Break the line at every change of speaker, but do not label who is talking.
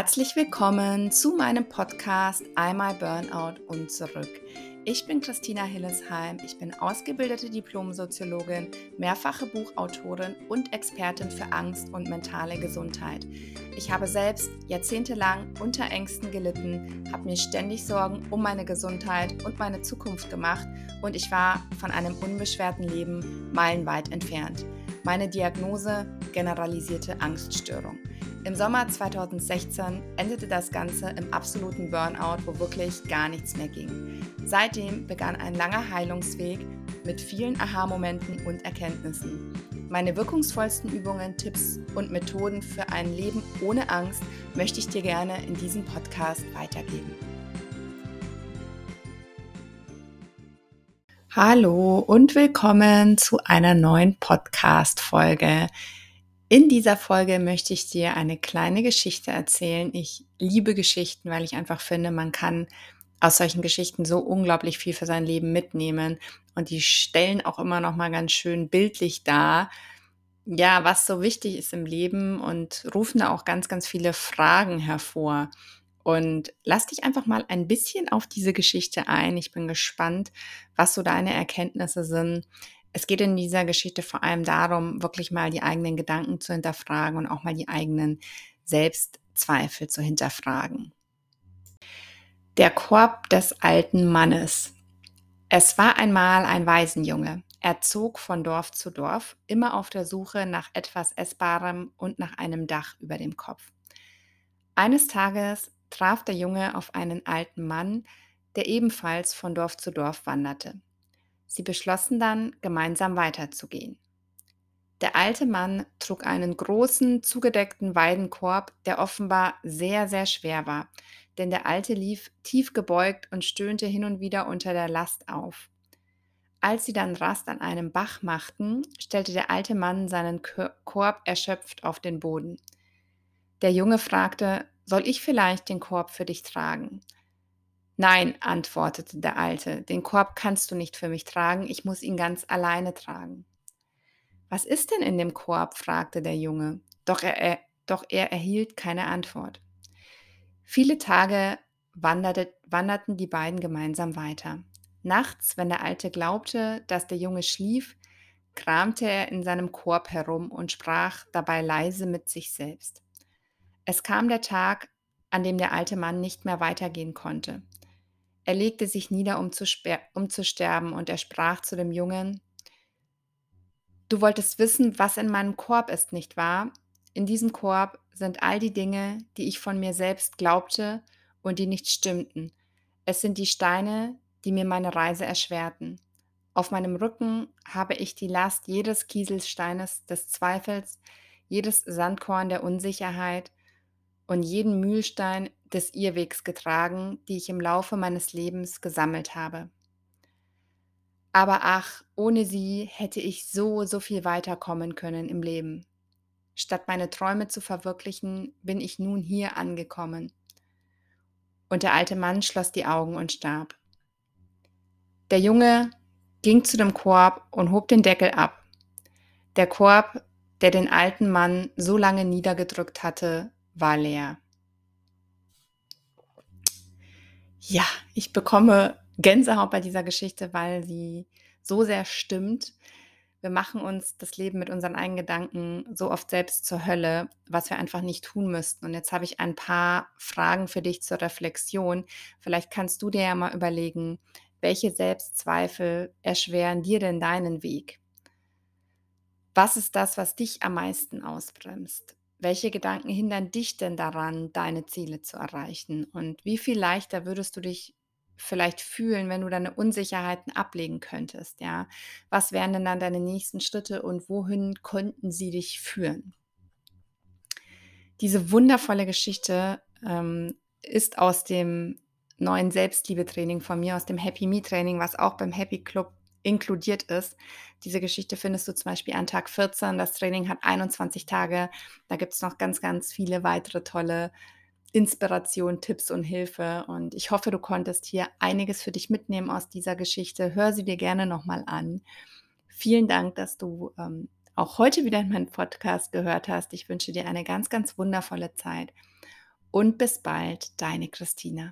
Herzlich willkommen zu meinem Podcast Einmal Burnout und zurück. Ich bin Christina Hillesheim. Ich bin ausgebildete Diplomsoziologin, mehrfache Buchautorin und Expertin für Angst und mentale Gesundheit. Ich habe selbst jahrzehntelang unter Ängsten gelitten, habe mir ständig Sorgen um meine Gesundheit und meine Zukunft gemacht und ich war von einem unbeschwerten Leben meilenweit entfernt. Meine Diagnose generalisierte Angststörung. Im Sommer 2016 endete das Ganze im absoluten Burnout, wo wirklich gar nichts mehr ging. Seitdem begann ein langer Heilungsweg mit vielen Aha-Momenten und Erkenntnissen. Meine wirkungsvollsten Übungen, Tipps und Methoden für ein Leben ohne Angst möchte ich dir gerne in diesem Podcast weitergeben. Hallo und willkommen zu einer neuen Podcast-Folge. In dieser Folge möchte ich dir eine kleine Geschichte erzählen. Ich liebe Geschichten, weil ich einfach finde, man kann aus solchen Geschichten so unglaublich viel für sein Leben mitnehmen und die stellen auch immer noch mal ganz schön bildlich dar, ja, was so wichtig ist im Leben und rufen da auch ganz ganz viele Fragen hervor. Und lass dich einfach mal ein bisschen auf diese Geschichte ein. Ich bin gespannt, was so deine Erkenntnisse sind es geht in dieser Geschichte vor allem darum, wirklich mal die eigenen Gedanken zu hinterfragen und auch mal die eigenen Selbstzweifel zu hinterfragen. Der Korb des alten Mannes. Es war einmal ein Waisenjunge. Er zog von Dorf zu Dorf, immer auf der Suche nach etwas Essbarem und nach einem Dach über dem Kopf. Eines Tages traf der Junge auf einen alten Mann, der ebenfalls von Dorf zu Dorf wanderte. Sie beschlossen dann, gemeinsam weiterzugehen. Der alte Mann trug einen großen, zugedeckten Weidenkorb, der offenbar sehr, sehr schwer war, denn der Alte lief tief gebeugt und stöhnte hin und wieder unter der Last auf. Als sie dann Rast an einem Bach machten, stellte der alte Mann seinen Korb erschöpft auf den Boden. Der Junge fragte, soll ich vielleicht den Korb für dich tragen? Nein, antwortete der Alte, den Korb kannst du nicht für mich tragen, ich muss ihn ganz alleine tragen. Was ist denn in dem Korb? fragte der Junge, doch er, er, doch er erhielt keine Antwort. Viele Tage wanderte, wanderten die beiden gemeinsam weiter. Nachts, wenn der Alte glaubte, dass der Junge schlief, kramte er in seinem Korb herum und sprach dabei leise mit sich selbst. Es kam der Tag, an dem der alte Mann nicht mehr weitergehen konnte. Er legte sich nieder, um zu, um zu sterben, und er sprach zu dem Jungen, Du wolltest wissen, was in meinem Korb ist, nicht wahr? In diesem Korb sind all die Dinge, die ich von mir selbst glaubte und die nicht stimmten. Es sind die Steine, die mir meine Reise erschwerten. Auf meinem Rücken habe ich die Last jedes Kieselsteines des Zweifels, jedes Sandkorn der Unsicherheit und jeden Mühlstein des Irrwegs getragen, die ich im Laufe meines Lebens gesammelt habe. Aber ach, ohne sie hätte ich so, so viel weiterkommen können im Leben. Statt meine Träume zu verwirklichen, bin ich nun hier angekommen. Und der alte Mann schloss die Augen und starb. Der Junge ging zu dem Korb und hob den Deckel ab. Der Korb, der den alten Mann so lange niedergedrückt hatte, war leer. Ja, ich bekomme Gänsehaut bei dieser Geschichte, weil sie so sehr stimmt. Wir machen uns das Leben mit unseren eigenen Gedanken so oft selbst zur Hölle, was wir einfach nicht tun müssten. Und jetzt habe ich ein paar Fragen für dich zur Reflexion. Vielleicht kannst du dir ja mal überlegen, welche Selbstzweifel erschweren dir denn deinen Weg? Was ist das, was dich am meisten ausbremst? Welche Gedanken hindern dich denn daran, deine Ziele zu erreichen? Und wie viel leichter würdest du dich vielleicht fühlen, wenn du deine Unsicherheiten ablegen könntest? Ja, was wären denn dann deine nächsten Schritte und wohin könnten sie dich führen? Diese wundervolle Geschichte ähm, ist aus dem neuen Selbstliebe-Training von mir, aus dem Happy Me Training, was auch beim Happy Club inkludiert ist. Diese Geschichte findest du zum Beispiel an Tag 14. Das Training hat 21 Tage. Da gibt es noch ganz, ganz viele weitere tolle Inspiration, Tipps und Hilfe. Und ich hoffe, du konntest hier einiges für dich mitnehmen aus dieser Geschichte. Hör sie dir gerne nochmal an. Vielen Dank, dass du ähm, auch heute wieder in meinen Podcast gehört hast. Ich wünsche dir eine ganz, ganz wundervolle Zeit. und bis bald, deine Christina.